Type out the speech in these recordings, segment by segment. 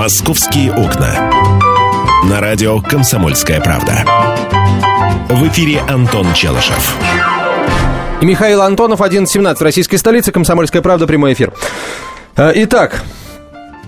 «Московские окна». На радио «Комсомольская правда». В эфире Антон Челышев. И Михаил Антонов, 11.17 в российской столице. «Комсомольская правда», прямой эфир. Э, итак,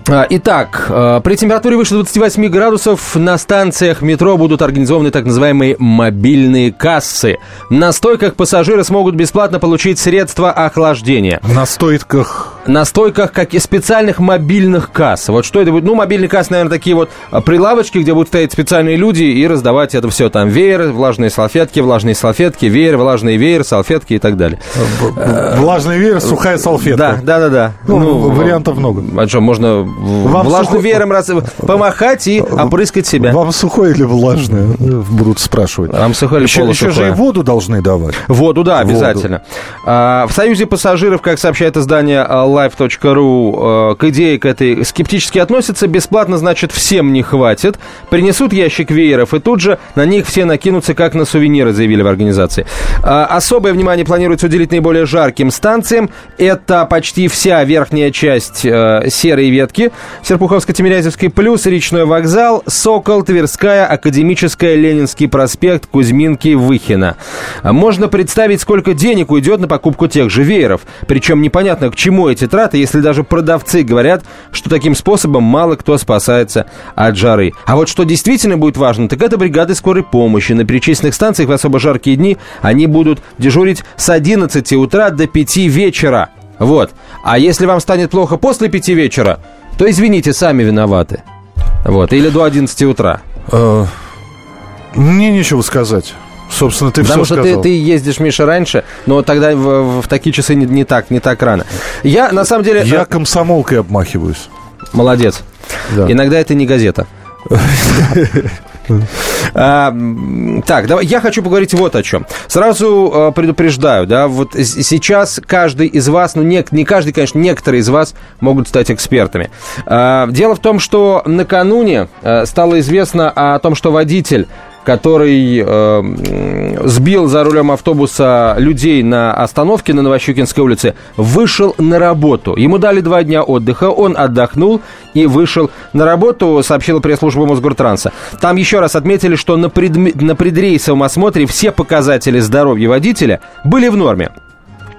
Итак, а, при температуре выше 28 градусов на станциях метро будут организованы так называемые мобильные кассы. На стойках пассажиры смогут бесплатно получить средства охлаждения. На стойках? На стойках, как и специальных мобильных касс. Вот что это будет? Ну, мобильные кассы, наверное, такие вот а, прилавочки, где будут стоять специальные люди и раздавать это все. Там веер, влажные салфетки, влажные салфетки, веер, влажный веер, салфетки и так далее. Влажный веер, сухая салфетка. Да, да, да. да. Ну, ну, вариантов много. А что, можно вам влажным сухой... веером раз... помахать и опрыскать себя. Вам сухое или влажное? Будут спрашивать. Вам сухое или еще, еще же и воду должны давать. Воду, да, обязательно. Воду. А, в Союзе пассажиров, как сообщает издание live.ru, а, к идее к этой скептически относятся. Бесплатно, значит, всем не хватит. Принесут ящик вееров, и тут же на них все накинутся, как на сувениры, заявили в организации. А, особое внимание планируется уделить наиболее жарким станциям. Это почти вся верхняя часть э, серой ветки. Серпуховско-Тимирязевский плюс, Речной вокзал, Сокол, Тверская, Академическая, Ленинский проспект, Кузьминки, Выхина. Можно представить, сколько денег уйдет на покупку тех же вееров. Причем непонятно, к чему эти траты, если даже продавцы говорят, что таким способом мало кто спасается от жары. А вот что действительно будет важно, так это бригады скорой помощи. На перечисленных станциях в особо жаркие дни они будут дежурить с 11 утра до 5 вечера. Вот. А если вам станет плохо после 5 вечера, то извините, сами виноваты. Вот, или до 11 утра. Э, мне нечего сказать. Собственно, ты Потому все что сказал. Ты, ты ездишь, Миша, раньше, но тогда в, в такие часы не, не так, не так рано. Я, на самом деле... Я комсомолкой обмахиваюсь. Молодец. Да. Иногда это не газета. А, так, давай, я хочу поговорить вот о чем. Сразу а, предупреждаю, да, вот сейчас каждый из вас, ну не, не каждый, конечно, некоторые из вас могут стать экспертами. А, дело в том, что накануне стало известно о том, что водитель который э, сбил за рулем автобуса людей на остановке на Новощекинской улице, вышел на работу. Ему дали два дня отдыха, он отдохнул и вышел на работу, сообщила пресс-служба Мосгортранса. Там еще раз отметили, что на, пред, на предрейсовом осмотре все показатели здоровья водителя были в норме.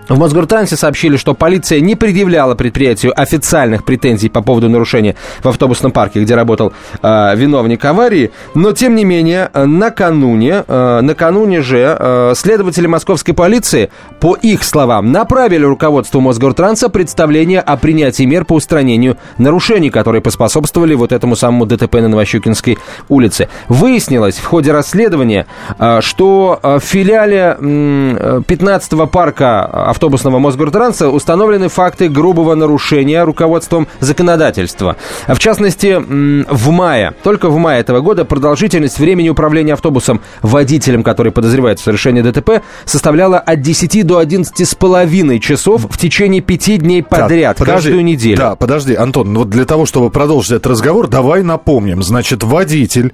В Мосгортрансе сообщили, что полиция не предъявляла предприятию официальных претензий по поводу нарушения в автобусном парке, где работал э, виновник аварии, но тем не менее накануне, э, накануне же э, следователи московской полиции, по их словам, направили руководству Мосгортранса представление о принятии мер по устранению нарушений, которые поспособствовали вот этому самому ДТП на Новощекинской улице. Выяснилось в ходе расследования, э, что в филиале э, 15-го парка автобусного Мосгортранса установлены факты грубого нарушения руководством законодательства. В частности, в мае, только в мае этого года продолжительность времени управления автобусом водителем, который подозревается в совершении ДТП, составляла от 10 до 11 с половиной часов в течение пяти дней подряд, так, подожди, каждую неделю. Да, подожди, Антон, вот для того, чтобы продолжить этот разговор, давай напомним. Значит, водитель,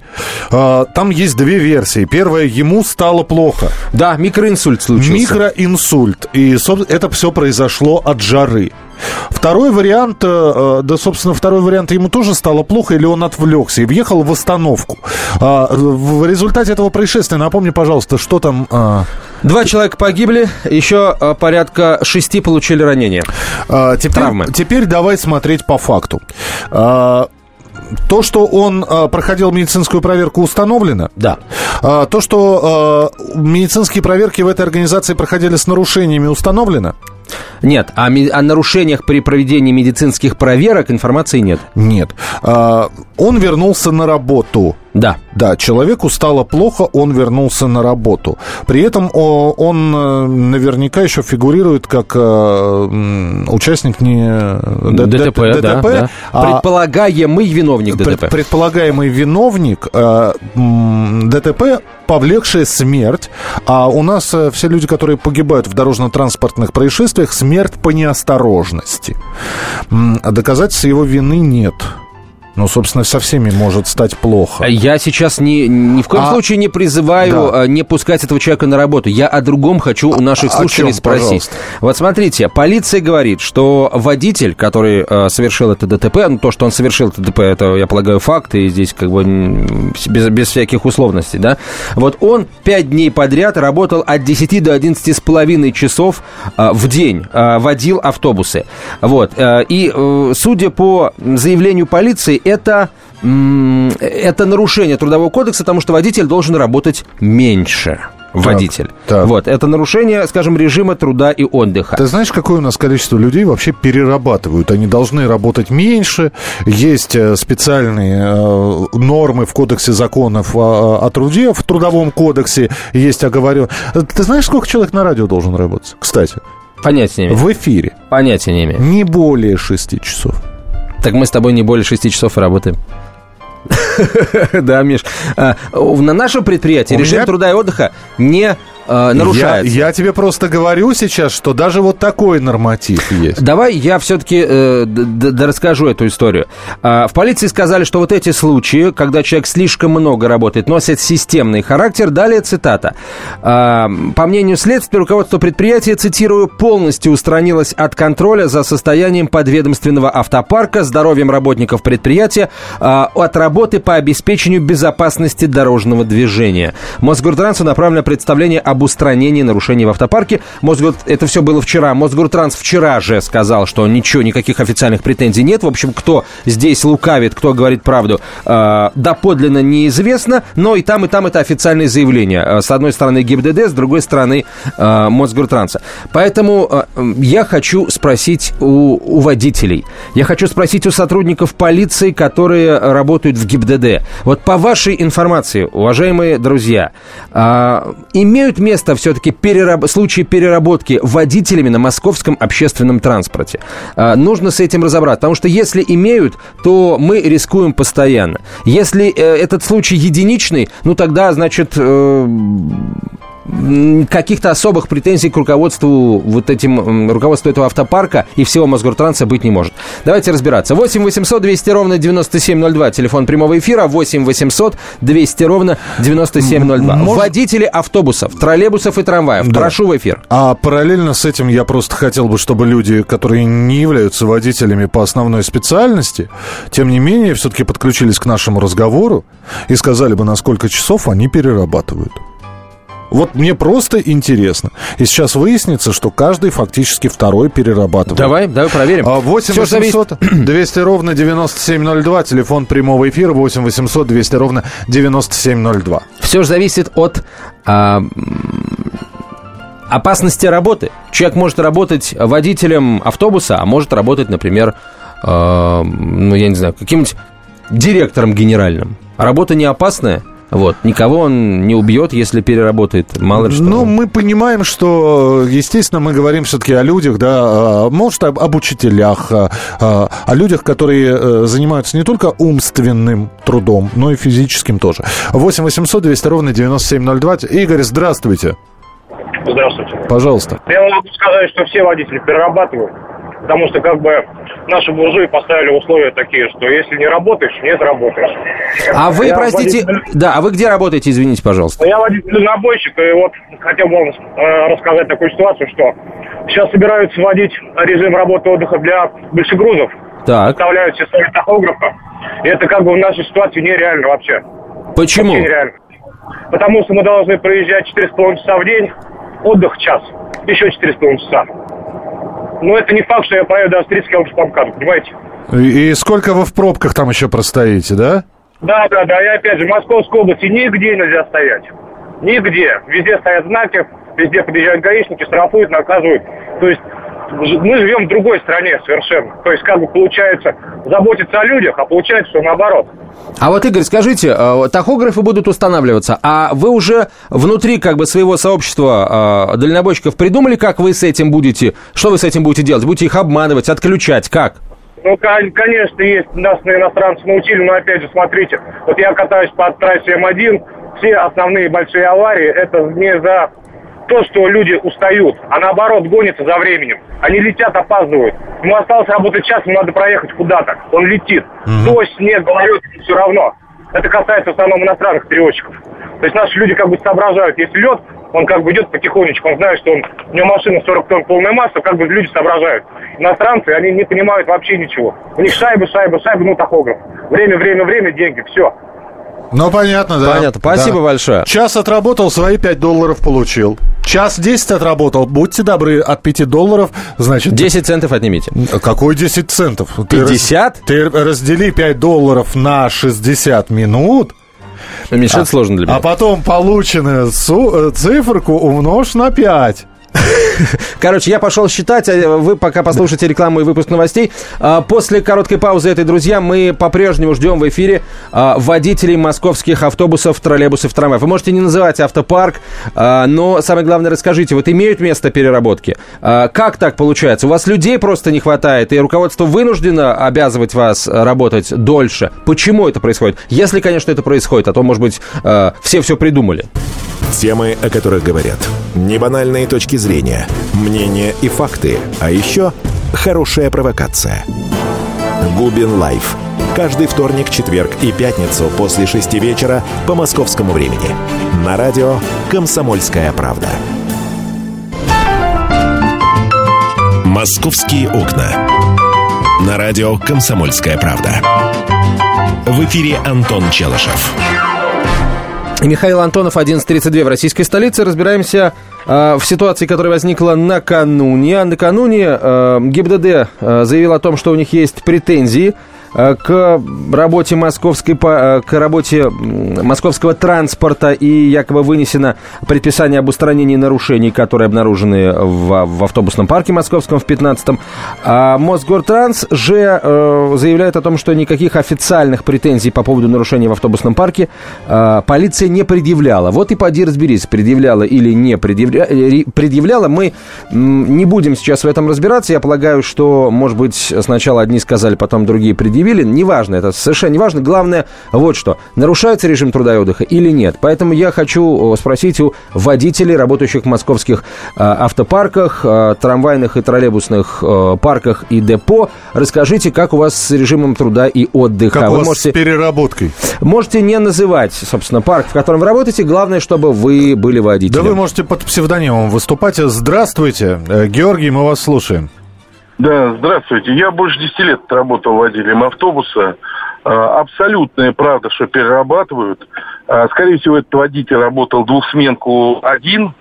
э, там есть две версии. Первая, ему стало плохо. Да, микроинсульт случился. Микроинсульт. И, это все произошло от жары. Второй вариант, э, э, да, собственно, второй вариант, ему тоже стало плохо, или он отвлекся и въехал в остановку. А, в результате этого происшествия, напомни, пожалуйста, что там... А? Два человека погибли, еще э, порядка шести получили ранения. А, теперь, Травмы. Теперь давай смотреть по факту. То, что он э, проходил медицинскую проверку, установлено? Да. Э, то, что э, медицинские проверки в этой организации проходили с нарушениями, установлено? Нет, о, о нарушениях при проведении медицинских проверок информации нет. Нет. А, он вернулся на работу. Да. Да, человеку стало плохо, он вернулся на работу. При этом он э, наверняка еще фигурирует как э, участник не ДТП, ДТП да, да. А предполагаемый виновник ДТП. Предполагаемый виновник э, ДТП, повлекший смерть. А у нас все люди, которые погибают в дорожно-транспортных происшествиях, смерть по неосторожности. А доказательств его вины нет. Ну, собственно, со всеми может стать плохо. Я сейчас ни, ни в коем а, случае не призываю да. не пускать этого человека на работу. Я о другом хочу у наших слушателей чем, спросить. Пожалуйста? Вот смотрите, полиция говорит, что водитель, который э, совершил это ДТП, ну, то, что он совершил это ДТП, это, я полагаю, факт, и здесь как бы без, без всяких условностей, да? Вот он пять дней подряд работал от 10 до 11 с половиной часов э, в день, э, водил автобусы. Вот. Э, и, э, судя по заявлению полиции, это, это нарушение Трудового кодекса, потому что водитель должен работать меньше водитель. Так, так. Вот, это нарушение, скажем, режима труда и отдыха. Ты знаешь, какое у нас количество людей вообще перерабатывают? Они должны работать меньше, есть э, специальные э, нормы в кодексе законов о, о труде, в трудовом кодексе есть оговорен. Ты знаешь, сколько человек на радио должен работать, кстати? Понятия не имею. В эфире. Понятия не имею. Не более шести часов. Так мы с тобой не более шести часов работаем. Да, Миш. А, на нашем предприятии режим труда и отдыха не э, нарушается. Я, я тебе просто говорю сейчас, что даже вот такой норматив есть. Давай я все-таки э, расскажу эту историю. Э, в полиции сказали, что вот эти случаи, когда человек слишком много работает, носят системный характер. Далее цитата. Э, по мнению следствия, руководство предприятия, цитирую, полностью устранилось от контроля за состоянием подведомственного автопарка, здоровьем работников предприятия, э, от работы по обеспечению безопасности дорожного движения. Мосгортрансу направлено представление об устранении нарушений в автопарке. Мосгор... Это все было вчера. Мосгортранс вчера же сказал, что ничего, никаких официальных претензий нет. В общем, кто здесь лукавит, кто говорит правду, э, доподлинно неизвестно. Но и там, и там это официальные заявления. Э, с одной стороны ГИБДД, с другой стороны э, Мосгортранса. Поэтому э, я хочу спросить у, у водителей. Я хочу спросить у сотрудников полиции, которые работают в ГИБДД. Вот по вашей информации, уважаемые друзья, э, имеют место все-таки перераб... случаи переработки водителями на московском общественном транспорте. А, нужно с этим разобраться, потому что если имеют, то мы рискуем постоянно. Если э, этот случай единичный, ну тогда, значит, э, каких-то особых претензий к руководству вот этим, руководству этого автопарка и всего Мосгортранса быть не может. Давайте разбираться. 8 800 200 ровно 9702, телефон прямого эфира, 8 800 200 ровно 9702. Может... Водители автобусов, троллейбусов и трамваев, да. прошу в эфир. А параллельно с этим я просто хотел бы, чтобы люди, которые не являются водителями по основной специальности, тем не менее, все-таки подключились к нашему разговору и сказали бы, на сколько часов они перерабатывают. Вот мне просто интересно. И сейчас выяснится, что каждый фактически второй перерабатывает. Давай, давай проверим. 8 800 200 ровно 9702. Телефон прямого эфира 8 800 200 ровно 9702. Все же зависит от... А опасности работы. Человек может работать водителем автобуса, а может работать, например, э, ну, я не знаю, каким-нибудь директором генеральным. Работа не опасная, вот. Никого он не убьет, если переработает. Мало ли что. Ну, мы понимаем, что, естественно, мы говорим все-таки о людях, да, может, об, об учителях, о, о людях, которые э, занимаются не только умственным трудом, но и физическим тоже. 8 800 200 ровно 9702. Игорь, здравствуйте. Здравствуйте. Пожалуйста. Я могу сказать, что все водители перерабатывают, потому что как бы наши буржуи поставили условия такие, что если не работаешь, не заработаешь. А вы, я простите, водитель... да, а вы где работаете, извините, пожалуйста? Я водитель-набойщик, и вот хотел бы вам э, рассказать такую ситуацию, что сейчас собираются вводить режим работы отдыха для большегрузов. Так. Вставляют все свои тахографы. И это как бы в нашей ситуации нереально вообще. Почему? Вообще нереально. Потому что мы должны проезжать 4,5 часа в день, отдых час, еще 4,5 часа. Но это не факт, что я поеду до 30 км по МКАДу, понимаете? И, и сколько вы в пробках там еще простоите, да? Да, да, да. И опять же, в Московской области нигде нельзя стоять. Нигде. Везде стоят знаки, везде подъезжают гаишники, штрафуют, наказывают. То есть мы живем в другой стране совершенно. То есть, как бы получается, заботиться о людях, а получается, что наоборот. А вот, Игорь, скажите, э, тахографы будут устанавливаться, а вы уже внутри как бы своего сообщества э, дальнобойщиков придумали, как вы с этим будете, что вы с этим будете делать? Будете их обманывать, отключать, как? Ну, конечно, есть, нас на иностранцы научили, но опять же, смотрите, вот я катаюсь по трассе М1, все основные большие аварии, это не за то, что люди устают, а наоборот гонятся за временем. Они летят, опаздывают. Ему осталось работать час, ему надо проехать куда-то. Он летит. Mm-hmm. Дождь, снег, гололед, все равно. Это касается в основном иностранных перевозчиков. То есть наши люди как бы соображают, если лед, он как бы идет потихонечку, он знает, что он, у него машина 40 тонн полная масса, как бы люди соображают. Иностранцы, они не понимают вообще ничего. У них шайбы, шайбы, шайбы, ну тахограф. Время, время, время, деньги, все. Ну, понятно, да. Понятно. Спасибо да. большое. Час отработал, свои 5 долларов получил. Час 10 отработал, будьте добры, от 5 долларов, значит... 10 центов отнимите. Какой 10 центов? 50? Ты, раз, ты раздели 5 долларов на 60 минут, Уменьшать а, сложно для меня. А потом полученную циферку умножь на 5. Короче, я пошел считать, а вы пока послушайте рекламу и выпуск новостей. А, после короткой паузы этой, друзья, мы по-прежнему ждем в эфире а, водителей московских автобусов, троллейбусов, трамваев. Вы можете не называть автопарк, но самое главное расскажите, вот имеют место переработки? Как так получается? У вас людей просто не хватает, и руководство вынуждено обязывать вас работать дольше. Почему это происходит? Если, конечно, это происходит, а то, может быть, все все придумали. Темы, о которых говорят. Небанальные точки зрения, мнения и факты. А еще хорошая провокация. Губин Live. Каждый вторник, четверг и пятницу после шести вечера по московскому времени. На радио «Комсомольская правда». «Московские окна». На радио «Комсомольская правда». В эфире Антон Челышев. Михаил Антонов, 11.32 в российской столице. Разбираемся э, в ситуации, которая возникла накануне. Накануне э, ГИБДД э, заявил о том, что у них есть претензии к работе московской э, к работе московского транспорта и якобы вынесено предписание об устранении нарушений, которые обнаружены в, в автобусном парке московском в 15-м. А Мосгортранс же э, заявляет о том, что никаких официальных претензий по поводу нарушений в автобусном парке э, полиция не предъявляла. Вот и поди разберись, предъявляла или не предъявля... Э, предъявляла. Мы не будем сейчас в этом разбираться. Я полагаю, что, может быть, сначала одни сказали, потом другие предъявили предъявили, неважно, это совершенно неважно. Главное, вот что, нарушается режим труда и отдыха или нет. Поэтому я хочу спросить у водителей, работающих в московских э, автопарках, э, трамвайных и троллейбусных э, парках и депо, расскажите, как у вас с режимом труда и отдыха. Как вы у вас можете, с переработкой? Можете не называть, собственно, парк, в котором вы работаете, главное, чтобы вы были водителем. Да вы можете под псевдонимом выступать. Здравствуйте, Георгий, мы вас слушаем. Да, здравствуйте. Я больше 10 лет работал водителем автобуса. А, абсолютная правда, что перерабатывают. А, скорее всего, этот водитель работал двухсменку один,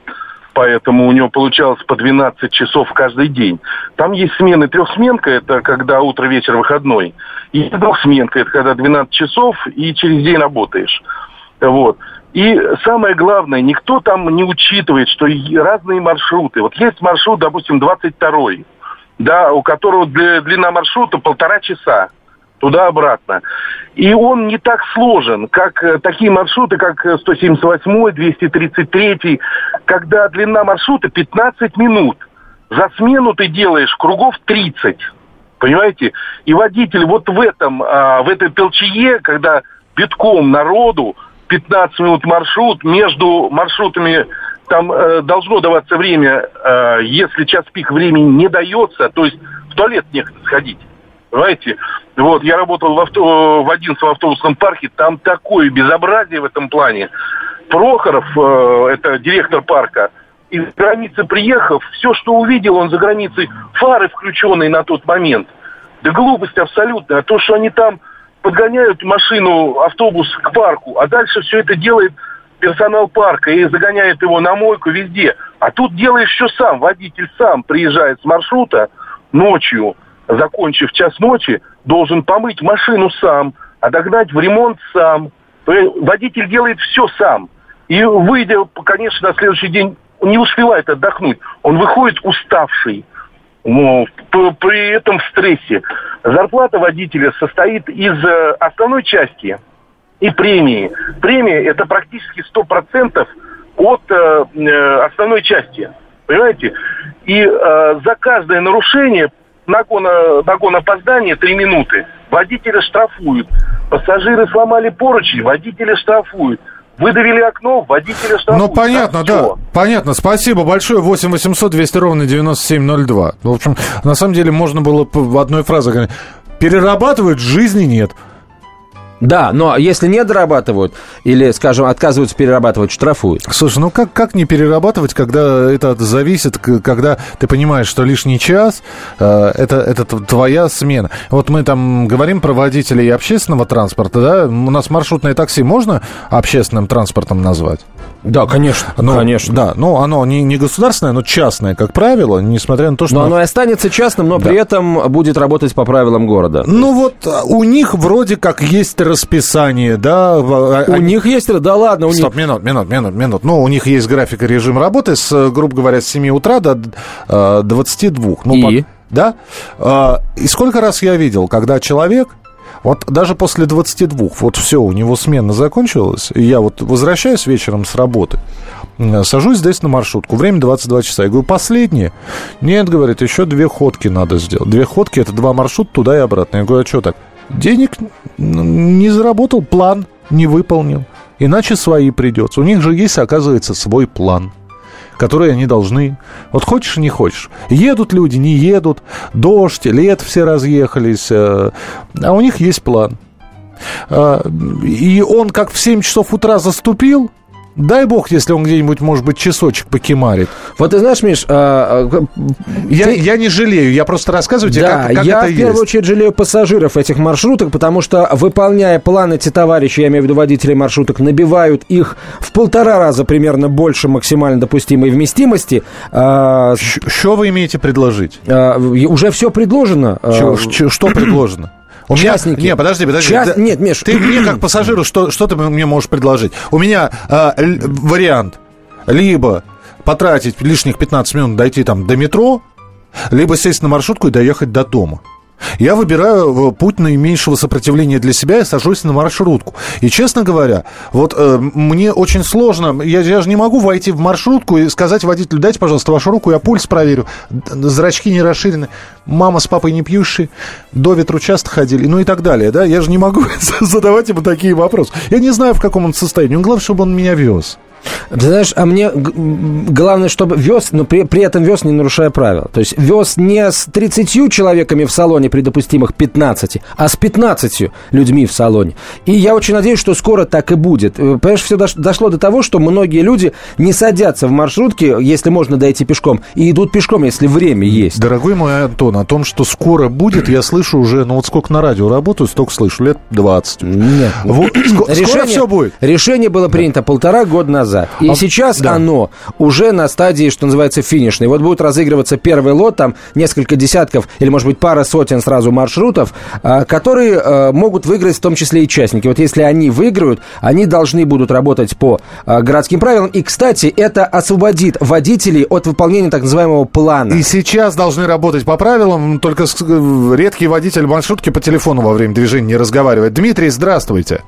поэтому у него получалось по 12 часов каждый день. Там есть смены трехсменка, это когда утро, вечер, выходной. И двухсменка, это когда 12 часов и через день работаешь. Вот. И самое главное, никто там не учитывает, что разные маршруты. Вот есть маршрут, допустим, 22-й да, у которого длина маршрута полтора часа туда-обратно. И он не так сложен, как э, такие маршруты, как 178, 233, когда длина маршрута 15 минут. За смену ты делаешь кругов 30. Понимаете? И водитель вот в этом, а, в этой толчее, когда битком народу, 15 минут маршрут, между маршрутами там э, должно даваться время, э, если час пик времени не дается, то есть в туалет некогда сходить. Понимаете? Вот, я работал в, авто, в 11 автобусном парке, там такое безобразие в этом плане. Прохоров, э, это директор парка, из границы приехав, все, что увидел он за границей, фары включенные на тот момент. Да глупость абсолютная. А то, что они там подгоняют машину, автобус к парку, а дальше все это делает персонал парка и загоняет его на мойку везде. А тут делаешь все сам. Водитель сам приезжает с маршрута ночью, закончив час ночи, должен помыть машину сам, отогнать в ремонт сам. Водитель делает все сам. И выйдя, конечно, на следующий день не успевает отдохнуть. Он выходит уставший. Ну, при этом в стрессе. Зарплата водителя состоит из э, основной части – и премии. Премия это практически 100% от э, э, основной части. Понимаете? И э, за каждое нарушение нагон, нагон опоздания 3 минуты водителя штрафуют. Пассажиры сломали поручень, водителя штрафуют. Выдавили окно, водителя штрафуют. Ну, понятно, да. Все. Понятно. Спасибо большое. 8 800 200 ровно 9702. В общем, на самом деле можно было в одной фразе говорить. Перерабатывают, жизни нет. Да, но если не дорабатывают или, скажем, отказываются перерабатывать, штрафуют. Слушай, ну как, как не перерабатывать, когда это зависит, когда ты понимаешь, что лишний час э, это, это твоя смена. Вот мы там говорим про водителей общественного транспорта, да? У нас маршрутное такси можно общественным транспортом назвать? Да, конечно. Ну, конечно. Да, ну оно не, не государственное, но частное, как правило, несмотря на то, что... Но оно и останется частным, но да. при этом будет работать по правилам города. Ну вот а, у них вроде как есть расписание, да? А, у них есть, да ладно, у Стоп, них... минут, минут, минут, минут. Ну, у них есть график и режим работы с, грубо говоря, с 7 утра до 22. Ну, и? По... Да? И сколько раз я видел, когда человек вот даже после 22, вот все, у него смена закончилась, и я вот возвращаюсь вечером с работы, сажусь здесь на маршрутку, время 22 часа. Я говорю, последнее? Нет, говорит, еще две ходки надо сделать. Две ходки – это два маршрута туда и обратно. Я говорю, а что так? Денег не заработал, план не выполнил. Иначе свои придется. У них же есть, оказывается, свой план которые они должны. Вот хочешь, не хочешь. Едут люди, не едут. Дождь, лет все разъехались. Э, а у них есть план. Э, и он как в 7 часов утра заступил, Дай бог, если он где-нибудь, может быть, часочек покемарит. Вот ты знаешь, Миш... А, а я, ты... я не жалею, я просто рассказываю тебе, да, как, как я это в первую есть. очередь жалею пассажиров этих маршруток, потому что, выполняя планы эти товарищи, я имею в виду водителей маршруток, набивают их в полтора раза примерно больше максимально допустимой вместимости. А, что вы имеете предложить? А, уже все предложено. Чё, а, что предложено? У Участники. Меня, не, подожди, подожди. Част... Да, нет, Миш. Ты мне как пассажиру, что, что ты мне можешь предложить? У меня э, вариант. Либо потратить лишних 15 минут дойти там до метро, либо сесть на маршрутку и доехать до дома. Я выбираю э, путь наименьшего сопротивления для себя и сажусь на маршрутку. И, честно говоря, вот э, мне очень сложно, я, я же не могу войти в маршрутку и сказать водителю, дайте, пожалуйста, вашу руку, я пульс проверю, зрачки не расширены, мама с папой не пьющие, до ветру часто ходили, ну и так далее, да, я же не могу задавать ему такие вопросы. Я не знаю, в каком он состоянии, главное, чтобы он меня вез. Ты знаешь, а мне главное, чтобы вез, но при, при этом вез, не нарушая правил. То есть вез не с 30 человеками в салоне при допустимых 15, а с 15 людьми в салоне. И я очень надеюсь, что скоро так и будет. Э, понимаешь, все дошло до того, что многие люди не садятся в маршрутке, если можно дойти пешком, и идут пешком, если время есть. Дорогой мой Антон, о том, что скоро будет, я слышу уже, ну вот сколько на радио работаю, столько слышу, лет 20. Нет. Вот, решение, скоро все будет. Решение было принято полтора года назад назад. И а, сейчас да. оно уже на стадии, что называется, финишной. Вот будет разыгрываться первый лот, там несколько десятков или, может быть, пара сотен сразу маршрутов, а, которые а, могут выиграть в том числе и участники. Вот если они выиграют, они должны будут работать по а, городским правилам. И, кстати, это освободит водителей от выполнения так называемого плана. И сейчас должны работать по правилам, только э, редкий водитель маршрутки по телефону во время движения не разговаривает. Дмитрий, здравствуйте.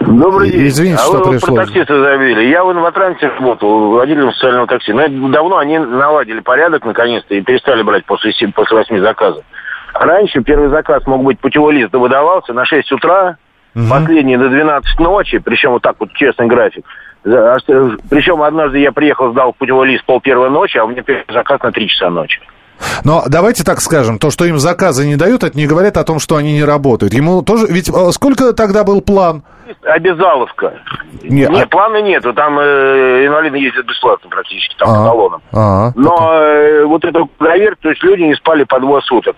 Добрый день. Извините, а что вы пришло. про таксиста забили. Я в инватрансе работал, водителем социального такси. Но это давно они наладили порядок наконец-то и перестали брать после, 7, после 8 заказов. Раньше первый заказ мог быть путевой лист выдавался на 6 утра, угу. последний до 12 ночи, причем вот так вот честный график. А причем однажды я приехал, сдал путевой лист пол первой ночи, а у меня первый заказ на 3 часа ночи. Но давайте так скажем, то, что им заказы не дают, это не говорит о том, что они не работают. Ему тоже, ведь э, сколько тогда был план? Обязаловка. Нет, нет а... плана нету. Там э, инвалиды ездят бесплатно практически, там, а, талоном. А, Но э, вот это проверка, то есть люди не спали по двое суток.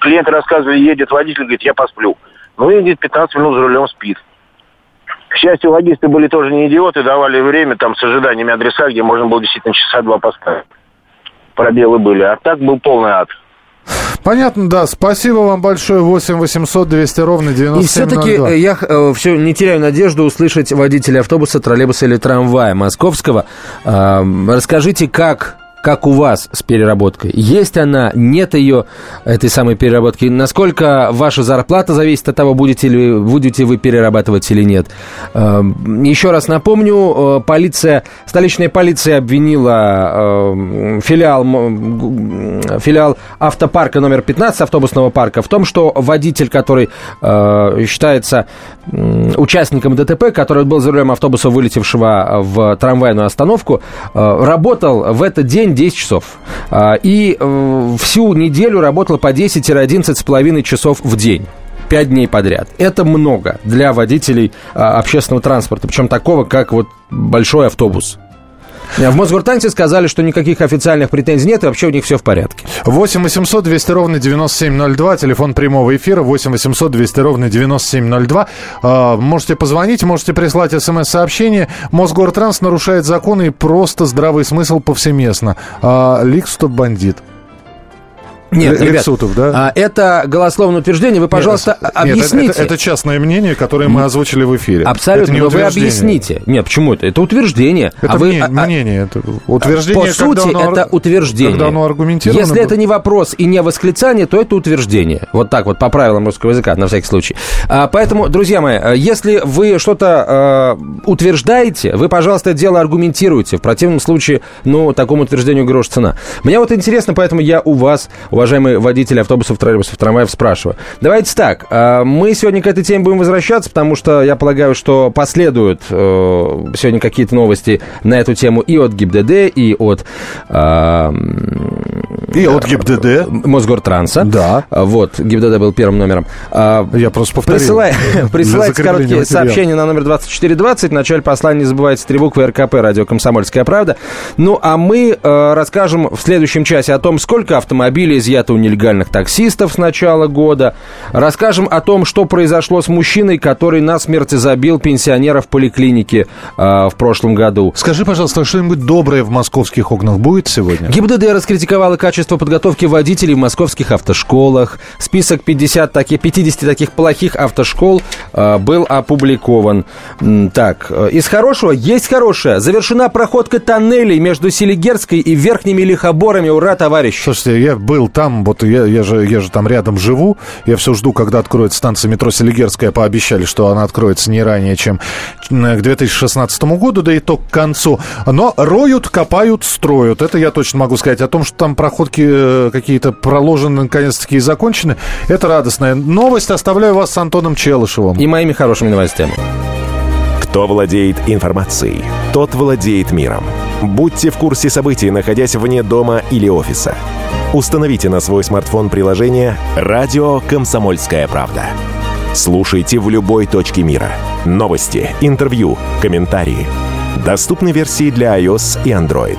Клиенты рассказывали, едет водитель, говорит, я посплю. Ну, едет 15 минут за рулем, спит. К счастью, логисты были тоже не идиоты, давали время там с ожиданиями адреса, где можно было действительно часа два поставить пробелы были. А так был полный ад. Понятно, да. Спасибо вам большое. 8 800 200 ровно 9702. И все-таки я э, все не теряю надежду услышать водителя автобуса, троллейбуса или трамвая московского. Э, расскажите, как как у вас с переработкой? Есть она, нет ее, этой самой переработки? Насколько ваша зарплата зависит от того, будете ли будете вы перерабатывать или нет? Эм, еще раз напомню, э, полиция, столичная полиция обвинила э, филиал, филиал автопарка номер 15, автобусного парка, в том, что водитель, который э, считается участником ДТП, который был за рулем автобуса, вылетевшего в трамвайную остановку, работал в этот день день 10 часов. А, и э, всю неделю работала по 10-11 с половиной часов в день. 5 дней подряд. Это много для водителей а, общественного транспорта, причем такого, как вот большой автобус. В Мосгортансе сказали, что никаких официальных претензий нет, и вообще у них все в порядке. 8 800 200 ровно 9702, телефон прямого эфира 8 800 200 ровно 9702. А, можете позвонить, можете прислать смс-сообщение. Мосгортранс нарушает законы и просто здравый смысл повсеместно. А, Ликс, бандит. Нет, ребят, Лексутов, да? А, это голословное утверждение. Вы, пожалуйста, нет, объясните. Нет, это, это, это частное мнение, которое мы озвучили в эфире. Абсолютно, но вы объясните. Нет, почему это? Это утверждение. Это а мнение, вы, мнение. Это утверждение, По сути, оно, это утверждение. Когда оно аргументировано. Если это не вопрос и не восклицание, то это утверждение. Вот так вот, по правилам русского языка, на всякий случай. А, поэтому, друзья мои, если вы что-то а, утверждаете, вы, пожалуйста, это дело аргументируйте. В противном случае, ну, такому утверждению грош цена. Мне вот интересно, поэтому я у вас, уважаемые водители автобусов, троллейбусов, трамваев спрашиваю. Давайте так, а, мы сегодня к этой теме будем возвращаться, потому что я полагаю, что последуют э, сегодня какие-то новости на эту тему и от ГИБДД, и от... А, и от ГИБДД. Мосгортранса. Да. А, вот, ГИБДД был первым номером. Я просто повторил. Присылай, присылайте короткие сообщения на номер 2420. В начале послания не забывайте три буквы РКП, радио «Комсомольская правда». Ну, а мы э, расскажем в следующем часе о том, сколько автомобилей изъято у нелегальных таксистов с начала года. Расскажем о том, что произошло с мужчиной, который насмерть забил пенсионера в поликлинике э, в прошлом году. Скажи, пожалуйста, что-нибудь доброе в московских окнах будет сегодня? ГИБДД раскритиковала качество подготовки водителей в московских автошколах. Список 50 таких, 50 таких плохих автошкол э, был опубликован. Так, э, из хорошего есть хорошее. Завершена проходка тоннелей между Селигерской и Верхними Лихоборами. Ура, товарищ! Слушайте, я был там, вот я, я же, я же там рядом живу, я все жду, когда откроется станция метро Селигерская, пообещали, что она откроется не ранее, чем к 2016 году, да и то к концу. Но роют, копают, строят. Это я точно могу сказать. О том, что там проходки э, какие-то проложены, наконец-таки, и закончены, это радостная новость. Оставляю вас с Антоном Челышевым. И моими хорошими новостями. Кто владеет информацией, тот владеет миром. Будьте в курсе событий, находясь вне дома или офиса. Установите на свой смартфон приложение «Радио Комсомольская правда». Слушайте в любой точке мира. Новости, интервью, комментарии. Доступны версии для iOS и Android.